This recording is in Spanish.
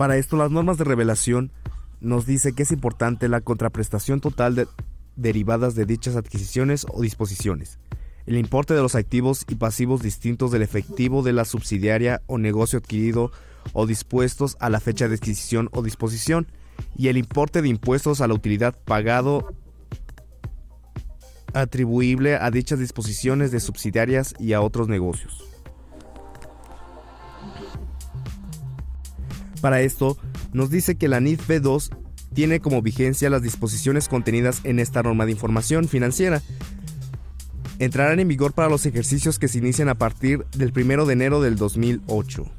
Para esto, las normas de revelación nos dice que es importante la contraprestación total de derivadas de dichas adquisiciones o disposiciones, el importe de los activos y pasivos distintos del efectivo de la subsidiaria o negocio adquirido o dispuestos a la fecha de adquisición o disposición, y el importe de impuestos a la utilidad pagado atribuible a dichas disposiciones de subsidiarias y a otros negocios. Para esto, nos dice que la NIF B2 tiene como vigencia las disposiciones contenidas en esta norma de información financiera. Entrarán en vigor para los ejercicios que se inician a partir del 1 de enero del 2008.